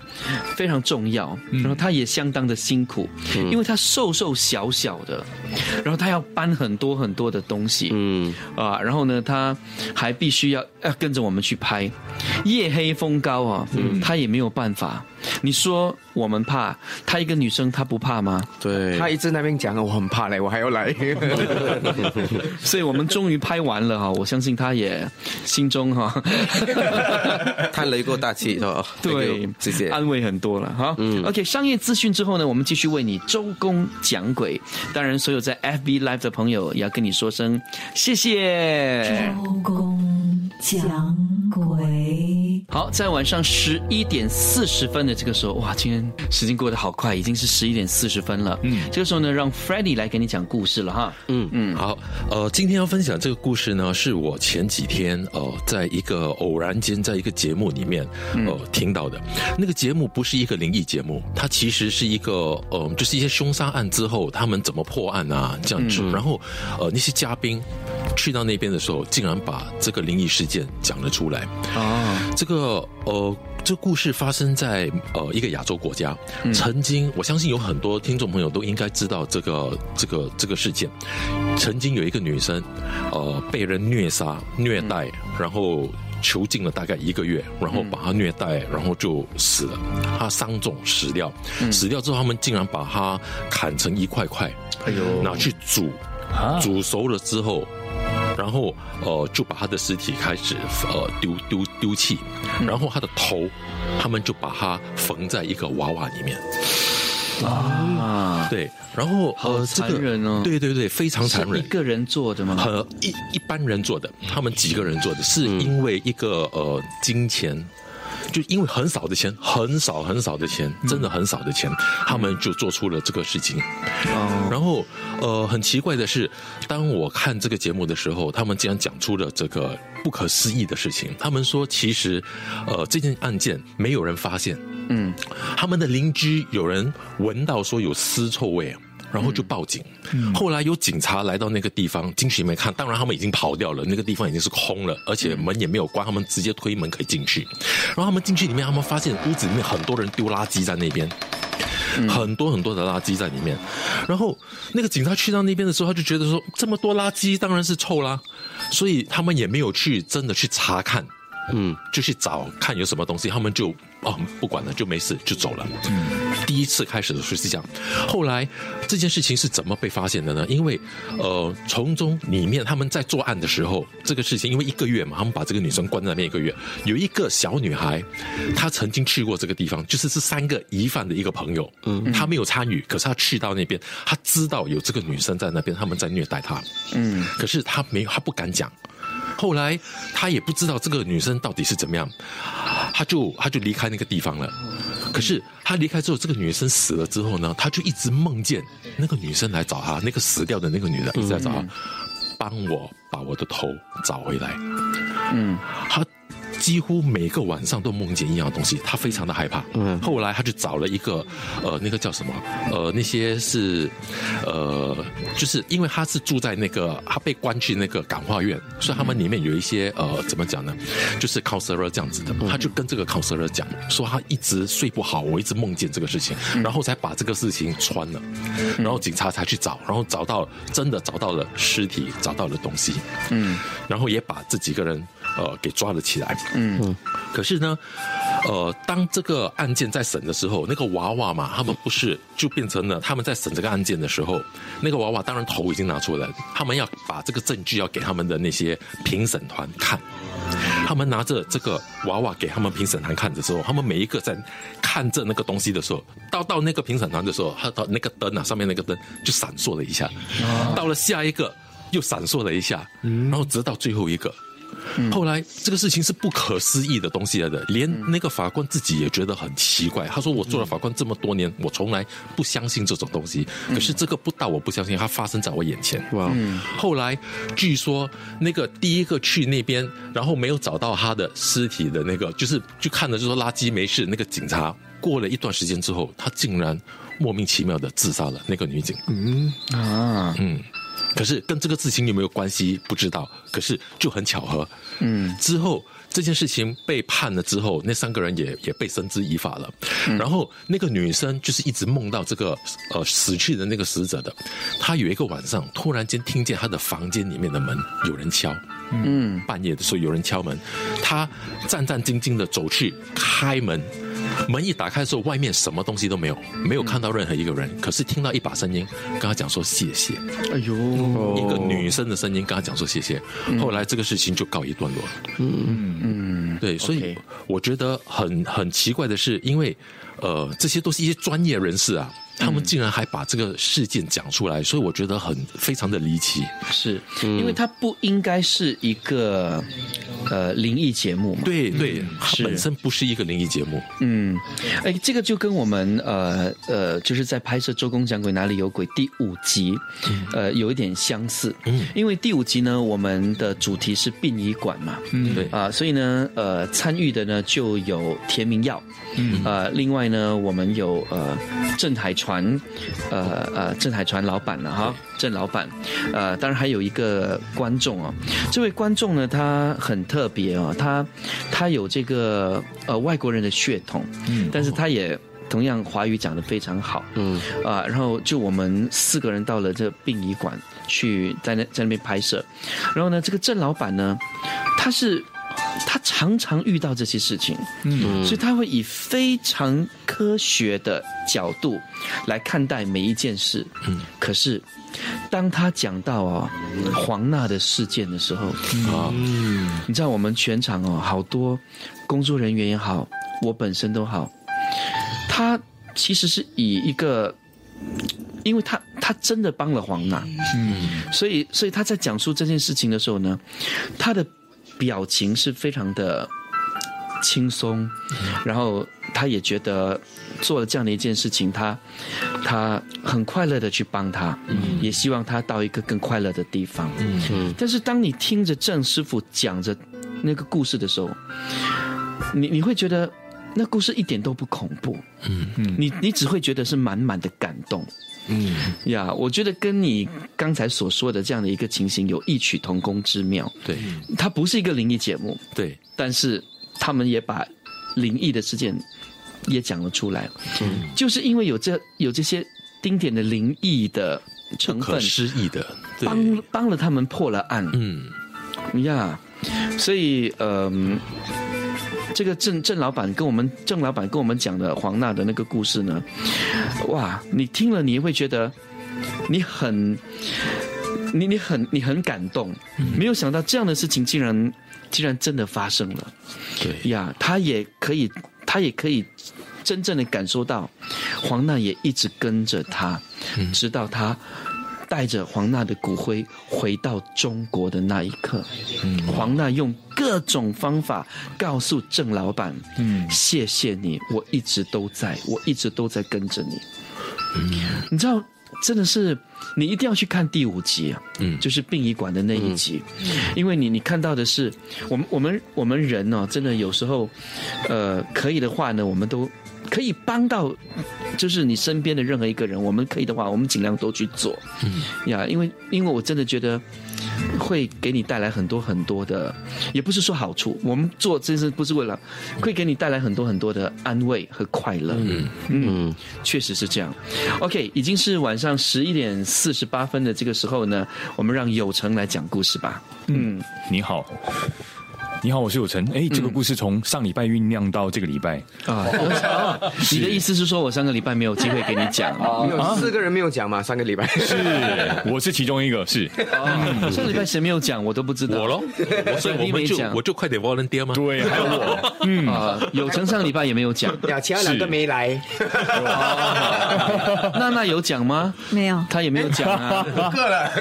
B: 非常重要，然后他也相当的辛苦，因为他瘦瘦小小的，然后他要搬很多很多的东西，嗯啊，然后呢，他还必须要要跟着我们去拍，夜黑风高啊，他也没有办法。你说我们怕她一个女生，她不怕吗？
F: 对，
H: 她一直那边讲我很怕嘞，我还要来。
B: 所以我们终于拍完了哈，我相信她也心中哈
F: 叹了一口大气，是吧？
B: 对，
F: 谢谢
B: 安慰很多了哈。嗯，OK，商业资讯之后呢，我们继续为你周公讲鬼。当然，所有在 FB Live 的朋友也要跟你说声谢谢。
I: 周公讲鬼，
B: 好，在晚上十一点四十分的这个时候，哇，今天时间过得好快，已经是十一点四十分了。嗯，这个时候呢，让 f r e d d y 来给你讲故事了哈。
G: 嗯嗯，好，呃，今天要分享这个故事呢，是我前几天呃，在一个偶然间，在一个节目里面呃听到的。那个节目不是一个灵异节目，它其实是一个呃，就是一些凶杀案之后他们怎么破案啊这样子。然后呃，那些嘉宾去到那边的时候，竟然把这个灵异事件讲了出来。啊，这个呃。这故事发生在呃一个亚洲国家，曾经我相信有很多听众朋友都应该知道这个这个这个事件。曾经有一个女生，呃被人虐杀虐待，然后囚禁了大概一个月，然后把她虐待，然后就死了。她伤重死掉，死掉之后他们竟然把她砍成一块块，哎呦，拿去煮，煮熟了之后。然后，呃，就把他的尸体开始，呃，丢丢丢弃，然后他的头，他们就把它缝在一个娃娃里面。啊，对，然后
B: 好残忍哦，
G: 对对对，非常残忍。
B: 一个人做的吗？
G: 和一一般人做的，他们几个人做的，是因为一个呃金钱。就因为很少的钱，很少很少的钱，真的很少的钱，他们就做出了这个事情。然后，呃，很奇怪的是，当我看这个节目的时候，他们竟然讲出了这个不可思议的事情。他们说，其实，呃，这件案件没有人发现。嗯，他们的邻居有人闻到说有尸臭味。然后就报警，后来有警察来到那个地方进去里面看，当然他们已经跑掉了，那个地方已经是空了，而且门也没有关，他们直接推门可以进去。然后他们进去里面，他们发现屋子里面很多人丢垃圾在那边，很多很多的垃圾在里面。然后那个警察去到那边的时候，他就觉得说这么多垃圾当然是臭啦，所以他们也没有去真的去查看。嗯，就去找看有什么东西，他们就哦不管了，就没事就走了。嗯，第一次开始的时候是这样，后来这件事情是怎么被发现的呢？因为呃，从中里面他们在作案的时候，这个事情因为一个月嘛，他们把这个女生关在那边一个月，有一个小女孩，她曾经去过这个地方，就是是三个疑犯的一个朋友，嗯，她没有参与，可是她去到那边，她知道有这个女生在那边，他们在虐待她，嗯，可是她没有，她不敢讲。后来他也不知道这个女生到底是怎么样，他就他就离开那个地方了。可是他离开之后，这个女生死了之后呢，他就一直梦见那个女生来找他，那个死掉的那个女的一直在找他，帮我把我的头找回来。嗯，他。几乎每个晚上都梦见一样东西，他非常的害怕。嗯，后来他就找了一个，呃，那个叫什么？呃，那些是，呃，就是因为他是住在那个，他被关去那个感化院，所以他们里面有一些，呃，怎么讲呢？就是 counselor 这样子的。他就跟这个 counselor 讲，说他一直睡不好，我一直梦见这个事情，然后才把这个事情穿了，然后警察才去找，然后找到真的找到了尸体，找到了东西。嗯，然后也把这几个人。呃给抓了起来。嗯，可是呢，呃，当这个案件在审的时候，那个娃娃嘛，他们不是就变成了他们在审这个案件的时候，那个娃娃当然头已经拿出来了，他们要把这个证据要给他们的那些评审团看。他们拿着这个娃娃给他们评审团看的时候，他们每一个在看着那个东西的时候，到到那个评审团的时候，他到那个灯啊上面那个灯就闪烁了一下，到了下一个又闪烁了一下，然后直到最后一个。后来这个事情是不可思议的东西来的，连那个法官自己也觉得很奇怪。他说：“我做了法官这么多年，我从来不相信这种东西。可是这个不到我不相信，它发生在我眼前。”哇！后来据说那个第一个去那边，然后没有找到他的尸体的那个，就是就看着就说垃圾没事。那个警察过了一段时间之后，他竟然莫名其妙的自杀了。那个女警，嗯啊，嗯。可是跟这个事情有没有关系不知道，可是就很巧合。嗯，之后这件事情被判了之后，那三个人也也被绳之以法了。然后那个女生就是一直梦到这个呃死去的那个死者的，她有一个晚上突然间听见她的房间里面的门有人敲，嗯，半夜的时候有人敲门，她战战兢兢的走去开门。门一打开的时候，外面什么东西都没有，没有看到任何一个人。可是听到一把声音跟他讲说谢谢。哎呦，一个女生的声音跟他讲说谢谢。后来这个事情就告一段落了。嗯嗯，对，所以我觉得很很奇怪的是，因为呃，这些都是一些专业人士啊。他们竟然还把这个事件讲出来，所以我觉得很非常的离奇。
B: 是，因为它不应该是一个呃灵异节目嘛？
G: 对对，它本身不是一个灵异节目。
B: 嗯，哎，这个就跟我们呃呃，就是在拍摄《周公讲鬼哪里有鬼》第五集，呃，有一点相似。嗯，因为第五集呢，我们的主题是殡仪馆嘛。嗯，对啊，所以呢，呃，参与的呢就有田明耀。嗯，呃，另外呢，我们有呃郑海船，呃呃郑海船老板了哈，郑老板，呃，当然还有一个观众哦，这位观众呢，他很特别哦，他他有这个呃外国人的血统，嗯，但是他也同样华语讲的非常好，嗯啊，然后就我们四个人到了这殡仪馆去在那在那边拍摄，然后呢，这个郑老板呢，他是。他常常遇到这些事情，嗯，所以他会以非常科学的角度来看待每一件事，嗯。可是，当他讲到哦黄娜的事件的时候，啊，你知道我们全场哦好多工作人员也好，我本身都好，他其实是以一个，因为他他真的帮了黄娜，嗯，所以所以他在讲述这件事情的时候呢，他的。表情是非常的轻松，然后他也觉得做了这样的一件事情，他他很快乐的去帮他，也希望他到一个更快乐的地方。嗯，但是当你听着郑师傅讲着那个故事的时候，你你会觉得那故事一点都不恐怖。嗯嗯，你你只会觉得是满满的感动。嗯呀，我觉得跟你刚才所说的这样的一个情形有异曲同工之妙。
G: 对，
B: 它不是一个灵异节目，
G: 对，
B: 但是他们也把灵异的事件也讲了出来。嗯，就是因为有这有这些丁点的灵异的成分，
G: 失忆的，
B: 帮帮了他们破了案。嗯呀，所以嗯。这个郑郑老板跟我们郑老板跟我们讲的黄娜的那个故事呢，哇，你听了你会觉得你很你你很你很感动，没有想到这样的事情竟然竟然真的发生了，
G: 对。
B: 呀，他也可以他也可以真正的感受到黄娜也一直跟着他，直到他。带着黄娜的骨灰回到中国的那一刻，黄娜用各种方法告诉郑老板：“嗯，谢谢你，我一直都在，我一直都在跟着你。”你知道，真的是你一定要去看第五集啊，嗯，就是殡仪馆的那一集，因为你你看到的是我们我们我们人呢，真的有时候，呃，可以的话呢，我们都。可以帮到，就是你身边的任何一个人，我们可以的话，我们尽量都去做。嗯呀，因为因为我真的觉得会给你带来很多很多的，也不是说好处，我们做真是不是为了会给你带来很多很多的安慰和快乐。嗯嗯，确实是这样。OK，已经是晚上十一点四十八分的这个时候呢，我们让有成来讲故事吧。
E: 嗯，你好。你好，我是有成。哎，这个故事从上礼拜酝酿到这个礼拜
B: 啊。你的意思是说我上个礼拜没有机会给你讲？
H: 有 四个人没有讲嘛？上个礼拜
E: 是，我是其中一个。是，
B: 上礼拜谁没有讲？我都不知道。
G: 我喽，所以我们就我就快点 volunteer 吗？
E: 对，还有我。
B: 嗯啊，有成上个礼拜也没有讲，
H: 其他两个没来。
B: 娜娜有讲吗？
C: 没有，
B: 她也没有讲啊。
H: 够了。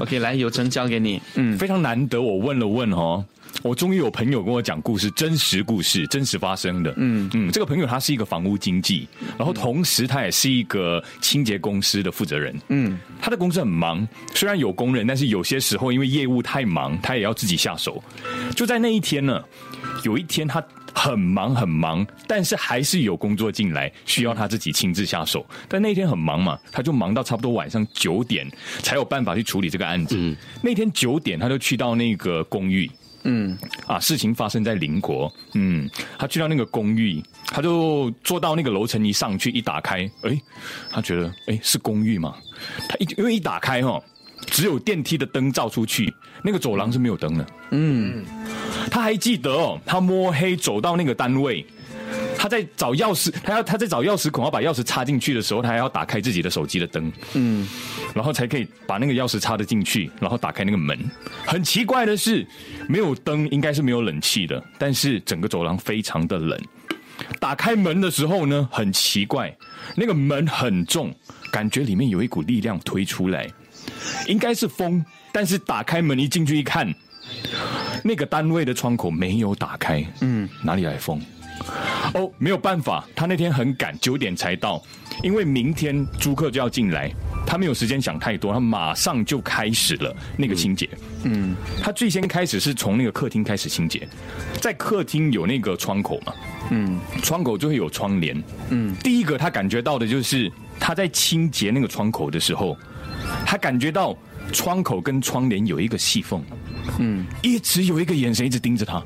B: OK，来，有成交给你。
E: 嗯，非常难得，我问了问哦。我终于有朋友跟我讲故事，真实故事，真实发生的。嗯嗯，这个朋友他是一个房屋经纪，然后同时他也是一个清洁公司的负责人。嗯，他的公司很忙，虽然有工人，但是有些时候因为业务太忙，他也要自己下手。就在那一天呢，有一天他很忙很忙，但是还是有工作进来，需要他自己亲自下手。但那天很忙嘛，他就忙到差不多晚上九点才有办法去处理这个案子。嗯那天九点他就去到那个公寓。嗯啊，事情发生在邻国。嗯，他去到那个公寓，他就坐到那个楼层一上去，一打开，哎，他觉得哎是公寓嘛？他一因为一打开哈，只有电梯的灯照出去，那个走廊是没有灯的。嗯，他还记得哦，他摸黑走到那个单位。他在找钥匙，他要他在找钥匙孔，要把钥匙插进去的时候，他还要打开自己的手机的灯，嗯，然后才可以把那个钥匙插得进去，然后打开那个门。很奇怪的是，没有灯，应该是没有冷气的，但是整个走廊非常的冷。打开门的时候呢，很奇怪，那个门很重，感觉里面有一股力量推出来，应该是风，但是打开门一进去一看，那个单位的窗口没有打开，嗯，哪里来风？哦，没有办法，他那天很赶，九点才到，因为明天租客就要进来，他没有时间想太多，他马上就开始了那个清洁。嗯，他最先开始是从那个客厅开始清洁，在客厅有那个窗口嘛，嗯，窗口就会有窗帘。嗯，第一个他感觉到的就是他在清洁那个窗口的时候，他感觉到窗口跟窗帘有一个细缝，嗯，一直有一个眼神一直盯着他。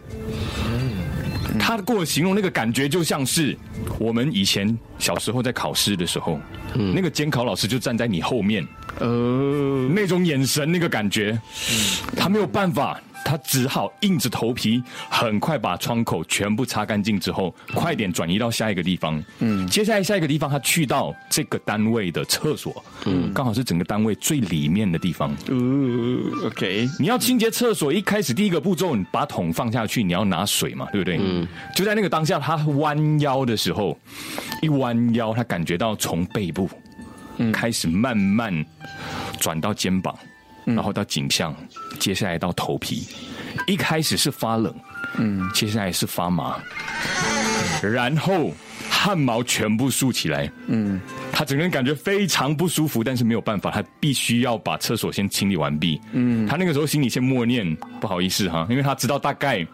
E: 他给我形容那个感觉，就像是我们以前小时候在考试的时候，那个监考老师就站在你后面，呃，那种眼神，那个感觉，他没有办法。他只好硬着头皮，很快把窗口全部擦干净之后，快点转移到下一个地方。嗯，接下来下一个地方，他去到这个单位的厕所，嗯，刚好是整个单位最里面的地方。
B: 嗯，OK，
E: 你要清洁厕所，一开始第一个步骤，你把桶放下去，你要拿水嘛，对不对？嗯，就在那个当下，他弯腰的时候，一弯腰，他感觉到从背部开始慢慢转到肩膀。然后到颈项，接下来到头皮，一开始是发冷，嗯，接下来是发麻，然后汗毛全部竖起来，嗯，他整个人感觉非常不舒服，但是没有办法，他必须要把厕所先清理完毕，嗯，他那个时候心里先默念不好意思哈，因为他知道大概。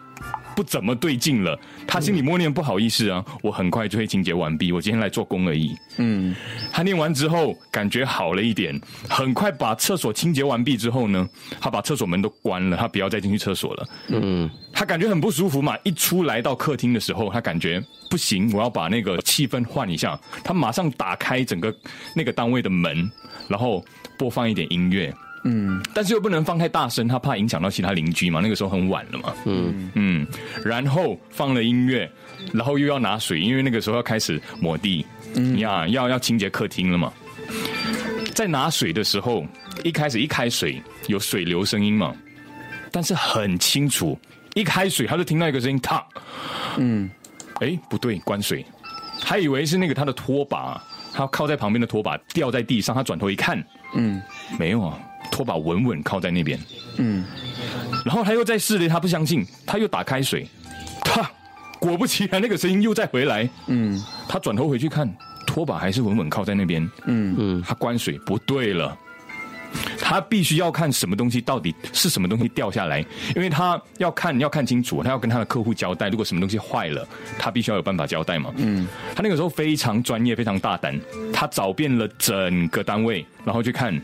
E: 不怎么对劲了，他心里默念不好意思啊，我很快就会清洁完毕，我今天来做工而已。嗯，他念完之后感觉好了一点，很快把厕所清洁完毕之后呢，他把厕所门都关了，他不要再进去厕所了。嗯，他感觉很不舒服嘛，一出来到客厅的时候，他感觉不行，我要把那个气氛换一下，他马上打开整个那个单位的门，然后播放一点音乐。嗯，但是又不能放太大声，他怕影响到其他邻居嘛。那个时候很晚了嘛。嗯嗯，然后放了音乐，然后又要拿水，因为那个时候要开始抹地，呀，要要清洁客厅了嘛。在拿水的时候，一开始一开水有水流声音嘛，但是很清楚，一开水他就听到一个声音，他，嗯，哎，不对，关水，还以为是那个他的拖把，他靠在旁边的拖把掉在地上，他转头一看，嗯，没有啊。拖把稳稳靠在那边，嗯，然后他又在试了，他不相信，他又打开水，他果不其然，那个声音又再回来，嗯，他转头回去看，拖把还是稳稳靠在那边，嗯。嗯，他关水不对了，他必须要看什么东西到底是什么东西掉下来，因为他要看要看清楚，他要跟他的客户交代，如果什么东西坏了，他必须要有办法交代嘛，嗯，他那个时候非常专业，非常大胆，他找遍了整个单位，然后去看。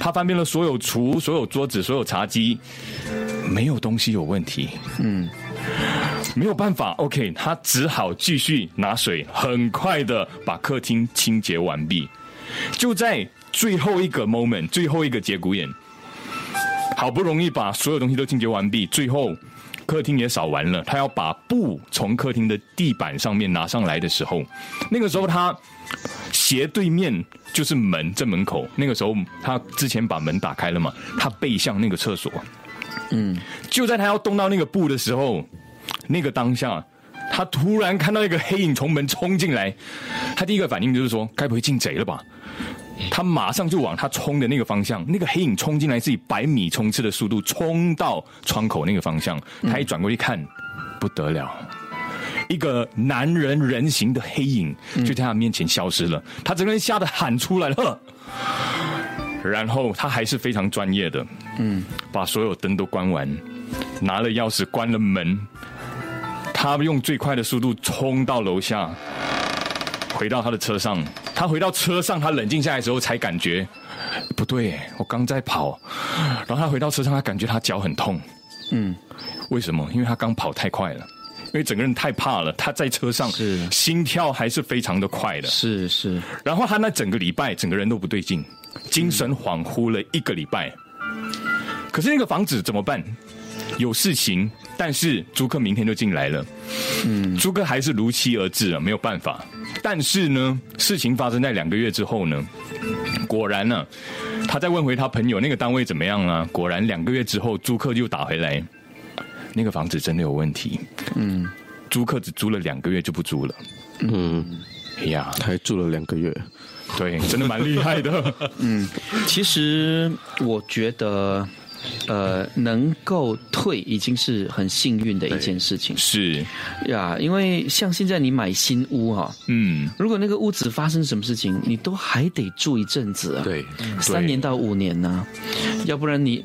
E: 他翻遍了所有厨、所有桌子、所有茶几，没有东西有问题。嗯，没有办法，OK，他只好继续拿水，很快的把客厅清洁完毕。就在最后一个 moment，最后一个节骨眼，好不容易把所有东西都清洁完毕，最后客厅也扫完了，他要把布从客厅的地板上面拿上来的时候，那个时候他斜对面就是门正门口，那个时候他之前把门打开了嘛，他背向那个厕所，嗯，就在他要动到那个布的时候，那个当下。他突然看到一个黑影从门冲进来，他第一个反应就是说：“该不会进贼了吧？”他马上就往他冲的那个方向，那个黑影冲进来是以百米冲刺的速度冲到窗口那个方向。他一转过去看，不得了，一个男人人形的黑影就在他面前消失了。他整个人吓得喊出来了，然后他还是非常专业的，嗯，把所有灯都关完，拿了钥匙关了门。他用最快的速度冲到楼下，回到他的车上。他回到车上，他冷静下来之后才感觉不对，我刚在跑。然后他回到车上，他感觉他脚很痛。嗯，为什么？因为他刚跑太快了，因为整个人太怕了。他在车上是心跳还是非常的快的。
B: 是是。
E: 然后他那整个礼拜，整个人都不对劲，精神恍惚了一个礼拜。可是那个房子怎么办？有事情。但是租客明天就进来了，嗯，租客还是如期而至啊，没有办法。但是呢，事情发生在两个月之后呢，果然呢，他再问回他朋友那个单位怎么样啊？果然两个月之后，租客就打回来，那个房子真的有问题，嗯，租客只租了两个月就不租了，嗯，哎呀，
D: 还住了两个月，
E: 对，真的蛮厉害的，
B: 嗯，其实我觉得。呃，能够退已经是很幸运的一件事情。
E: 是
B: 呀，因为像现在你买新屋哈，嗯，如果那个屋子发生什么事情，你都还得住一阵子啊。
G: 对，
B: 三年到五年呢，要不然你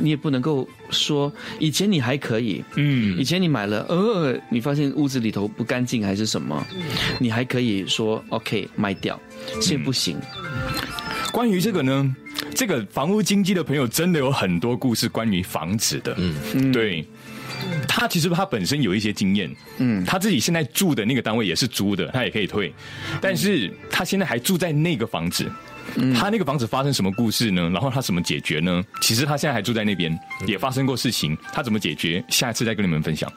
B: 你也不能够说以前你还可以，嗯，以前你买了，呃，你发现屋子里头不干净还是什么，你还可以说 OK 卖掉，现在不行。
E: 关于这个呢？这个房屋经济的朋友真的有很多故事关于房子的，嗯，对，他其实他本身有一些经验，嗯，他自己现在住的那个单位也是租的，他也可以退，但是他现在还住在那个房子。他那个房子发生什么故事呢？然后他怎么解决呢？其实他现在还住在那边，也发生过事情。他怎么解决？下一次再跟你们分享。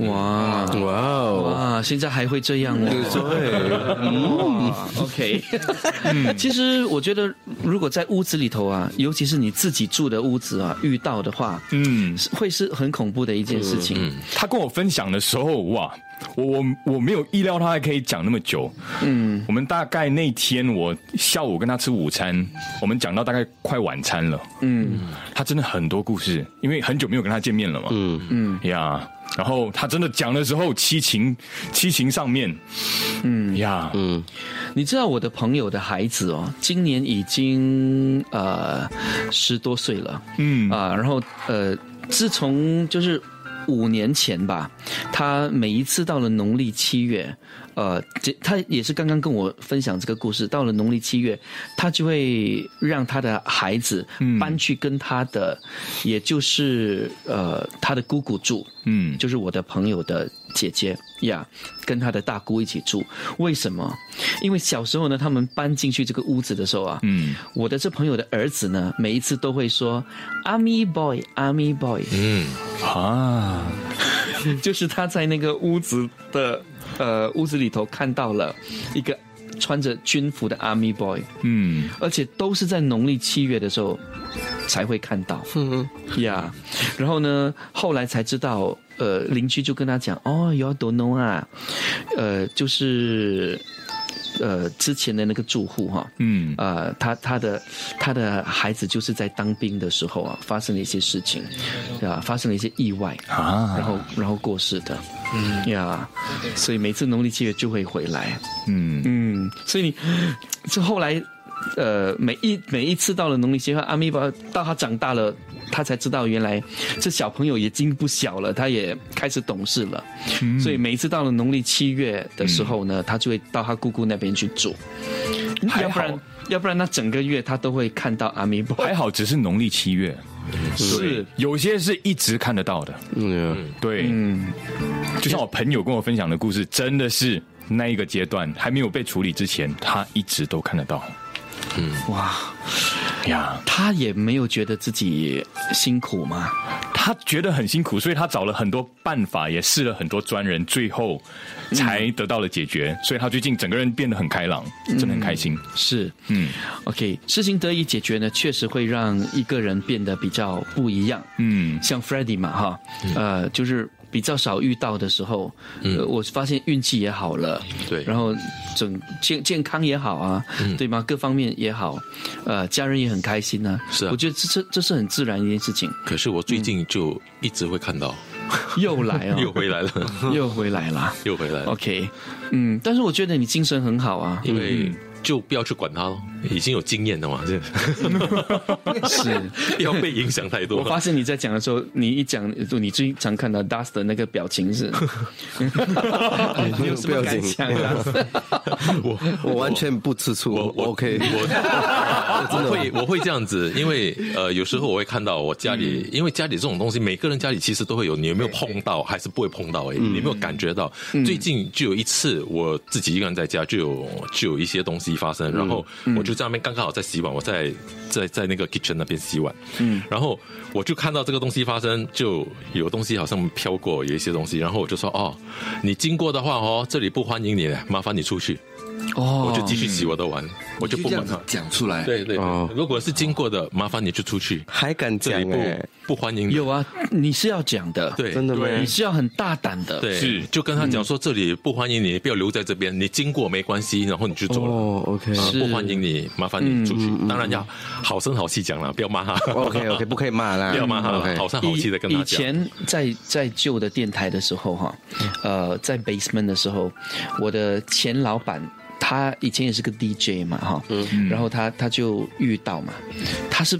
B: 哇哇哦哇！现在还会这样哦？对嗯，OK。嗯，其实我觉得，如果在屋子里头啊，尤其是你自己住的屋子啊，遇到的话，嗯，会是很恐怖的一件事情。
E: 他跟我分享的时候，哇！我我我没有意料他还可以讲那么久，嗯，我们大概那天我下午跟他吃午餐，我们讲到大概快晚餐了，嗯，他真的很多故事，因为很久没有跟他见面了嘛，嗯。嗯。呀，然后他真的讲的时候七情七情上面，嗯。呀，
B: 嗯，你知道我的朋友的孩子哦，今年已经呃十多岁了，嗯。啊，然后呃自从就是。五年前吧，他每一次到了农历七月，呃，这他也是刚刚跟我分享这个故事。到了农历七月，他就会让他的孩子搬去跟他的，也就是呃他的姑姑住，嗯，就是我的朋友的姐姐呀，跟她的大姑一起住。为什么？因为小时候呢，他们搬进去这个屋子的时候啊，嗯，我的这朋友的儿子呢，每一次都会说 “Army Boy”，“Army Boy”，嗯。啊，就是他在那个屋子的呃屋子里头看到了一个穿着军服的 Army Boy，嗯，而且都是在农历七月的时候才会看到，嗯。呀，然后呢，后来才知道，呃，邻居就跟他讲，哦，有多农啊，呃，就是。呃，之前的那个住户哈，嗯，呃，他他的他的孩子就是在当兵的时候啊，发生了一些事情，啊，发生了一些意外啊，然后然后过世的，嗯。呀，所以每次农历七月就会回来，嗯。嗯，所以你这后来，呃，每一每一次到了农历七月，阿弥巴到他长大了。他才知道，原来这小朋友已经不小了，他也开始懂事了。所以每一次到了农历七月的时候呢，他就会到他姑姑那边去住。要不然，要不然那整个月他都会看到阿弥陀。
E: 还好，只是农历七月，是有些是一直看得到的。嗯，对，嗯，就像我朋友跟我分享的故事，真的是那一个阶段还没有被处理之前，他一直都看得到。嗯，哇。
B: 呀，他也没有觉得自己辛苦吗？
E: 他觉得很辛苦，所以他找了很多办法，也试了很多专人，最后才得到了解决。所以他最近整个人变得很开朗，真的很开心。
B: 是，嗯，OK，事情得以解决呢，确实会让一个人变得比较不一样。嗯，像 f r e d d y 嘛，哈，呃，就是比较少遇到的时候，呃，我发现运气也好了，
G: 对，
B: 然后整健健康也好啊，对吗？各方面也好，呃，家人也很开心呢。
G: 是啊。
B: 我觉得这这这是很自然的一件事情。
G: 可是我最近就一直会看到，
B: 又来哦，
G: 又回来了，
B: 又回来了，
G: 又回来了。
B: OK，嗯，但是我觉得你精神很好啊，
G: 因为就不要去管它咯，已经有经验了嘛，这
B: 是
G: 不 要被影响太多。
B: 我发现你在讲的时候，你一讲，你最常看到 Dust 的那个表情是，你 有什么感想？Dust？
F: 我我完全不吃醋，我我 OK，
G: 我我会我会这样子，因为呃有时候我会看到我家里，因为家里这种东西，每个人家里其实都会有，你有没有碰到，还是不会碰到？哎，你有没有感觉到？最近就有一次，我自己一个人在家，就有就有一些东西发生，然后我就在那边刚刚好在洗碗，我在在在那个 kitchen 那边洗碗，嗯，然后我就看到这个东西发生，就有东西好像飘过，有一些东西，然后我就说哦，你经过的话哦，这里不欢迎你，麻烦你出去。
B: 哦
G: 我就继续洗我的碗，我就不管他。
K: 讲出来。
G: 对对，
F: 哦
G: 如果是经过的，麻烦你就出去，
F: 还敢讲
G: 不
F: 哎，
G: 不欢迎你。
B: 有啊，你是要讲的，
G: 对，
F: 真的吗？
B: 你是要很大胆的，
G: 对，
E: 是
G: 就跟他讲说这里不欢迎你，不要留在这边，你经过没关系，然后你就走了。
F: 哦，OK
G: 不欢迎你，麻烦你出去。当然要好声好气讲了，不要骂他。
F: OK OK，不可以骂啦，
G: 不要骂他
F: OK
G: 好声好气的跟他
B: 以。前在在旧的电台的时候哈，呃，在 basement 的时候，我的前老板他以前也是个 DJ 嘛哈，然后他他就遇到嘛，他是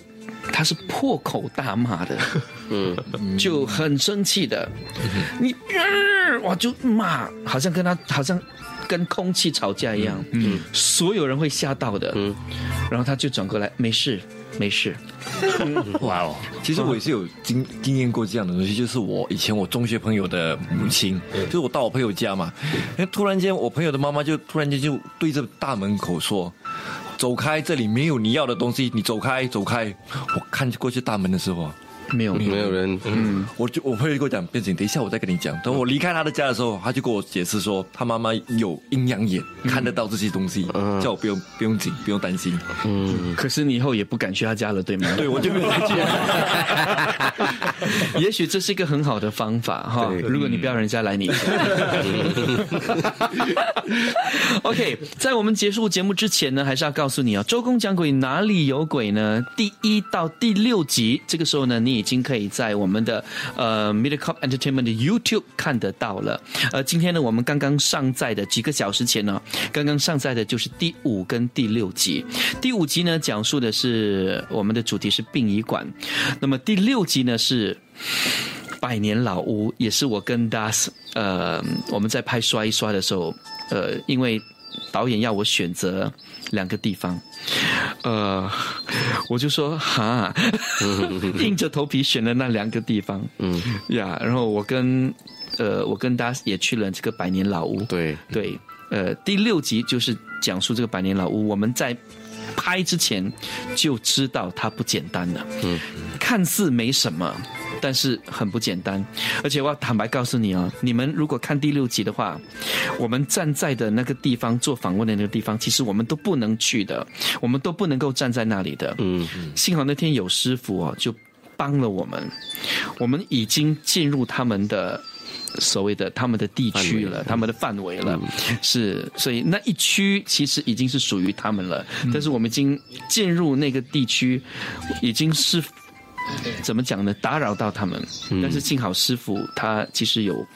B: 他是破口大骂的，嗯，就很生气的，你呃哇就骂，好像跟他好像跟空气吵架一样，嗯，所有人会吓到的，嗯，然后他就转过来，没事没事，
E: 哇哦，
K: 其实我也是有经经验过这样的东西，就是我以前我中学朋友的母亲，就是我到我朋友家嘛，哎，突然间我朋友的妈妈就突然间就对着大门口说：“走开，这里没有你要的东西，你走开，走开。”我看过去大门的时候啊，
B: 没有
F: 没有人，
K: 嗯，我就我朋友跟我讲，变成等一下我再跟你讲。等我离开他的家的时候，他就跟我解释说，他妈妈有阴阳眼，看得到这些东西，叫我不用不用紧，不用担心。
F: 嗯，
B: 可是你以后也不敢去他家了，对吗？
K: 对，我就没有再去了。
B: 也许这是一个很好的方法哈。如果你不要人家来你家。OK，在我们结束节目之前呢，还是要告诉你啊，周公讲鬼哪里有鬼呢？第一到第六集，这个时候呢，你已经可以在我们的呃 m e d i c o p Entertainment 的 YouTube 看得到了。呃，今天呢，我们刚刚上载的几个小时前呢，刚刚上载的就是第五跟第六集。第五集呢，讲述的是我们的主题是殡仪馆，那么第六集呢是。百年老屋也是我跟 Das 呃我们在拍刷一刷的时候，呃，因为导演要我选择两个地方，呃，我就说哈，硬着头皮选了那两个地方，嗯。呀，然后我跟呃我跟 Das 也去了这个百年老屋，
F: 对。
B: 对，呃，第六集就是讲述这个百年老屋，我们在。拍之前就知道它不简单了，嗯，看似没什么，但是很不简单。而且我要坦白告诉你啊，你们如果看第六集的话，我们站在的那个地方做访问的那个地方，其实我们都不能去的，我们都不能够站在那里的。嗯，幸好那天有师傅哦，就帮了我们，我们已经进入他们的。所谓的他们的地区了，他们的范围了，是，所以那一区其实已经是属于他们了，但是我们已经进入那个地区，已经是怎么讲呢？打扰到他们，但是幸好师傅他其实有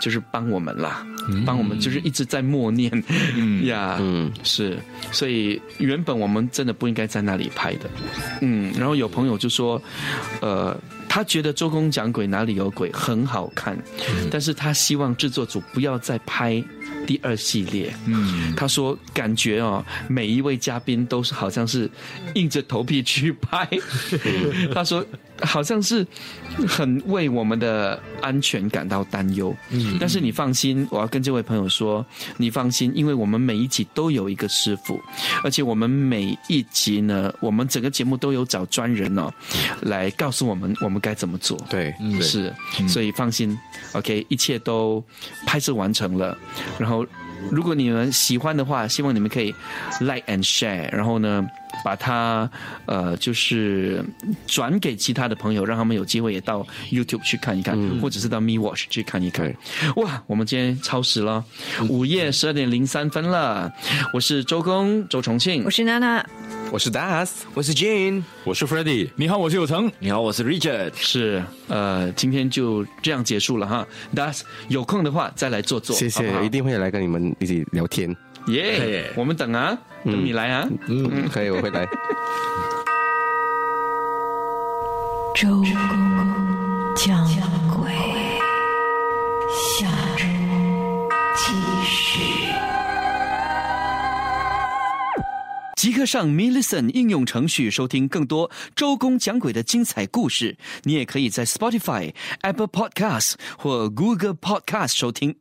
B: 就是帮我们啦，帮我们就是一直在默念，呀，嗯，是，所以原本我们真的不应该在那里拍的，嗯，然后有朋友就说，呃。他觉得《周公讲鬼哪里有鬼》很好看，但是他希望制作组不要再拍第二系列。嗯，他说感觉哦，每一位嘉宾都是好像是硬着头皮去拍。他说好像是很为我们的安全感到担忧。嗯，但是你放心，我要跟这位朋友说，你放心，因为我们每一集都有一个师傅，而且我们每一集呢，我们整个节目都有找专人哦，来告诉我们我们该怎么做。
F: 对，
B: 是，所以放心，OK，一切都拍摄完成了，然后。如果你们喜欢的话，希望你们可以 like and share，然后呢，把它呃就是转给其他的朋友，让他们有机会也到 YouTube 去看一看，或者是到 Me Watch 去看一看。哇，我们今天超时了，午夜十二点零三分了。我是周公周重庆，
C: 我是娜娜。
F: 我是 Das，
H: 我是 Jane，
G: 我是 Freddie，
E: 你好，我是有成，
K: 你好，我是 Richard，
B: 是呃，今天就这样结束了哈。Das 有空的话再来坐坐，
F: 谢谢，一定会来跟你们一起聊天。
B: 耶，我们等啊，等你来啊，
F: 嗯，可以，我会来。
I: 周公讲鬼，下周继续。
J: 即刻上 m i l l i c e n 应用程序收听更多周公讲鬼的精彩故事。你也可以在 Spotify、Apple Podcasts 或 Google Podcasts 收听。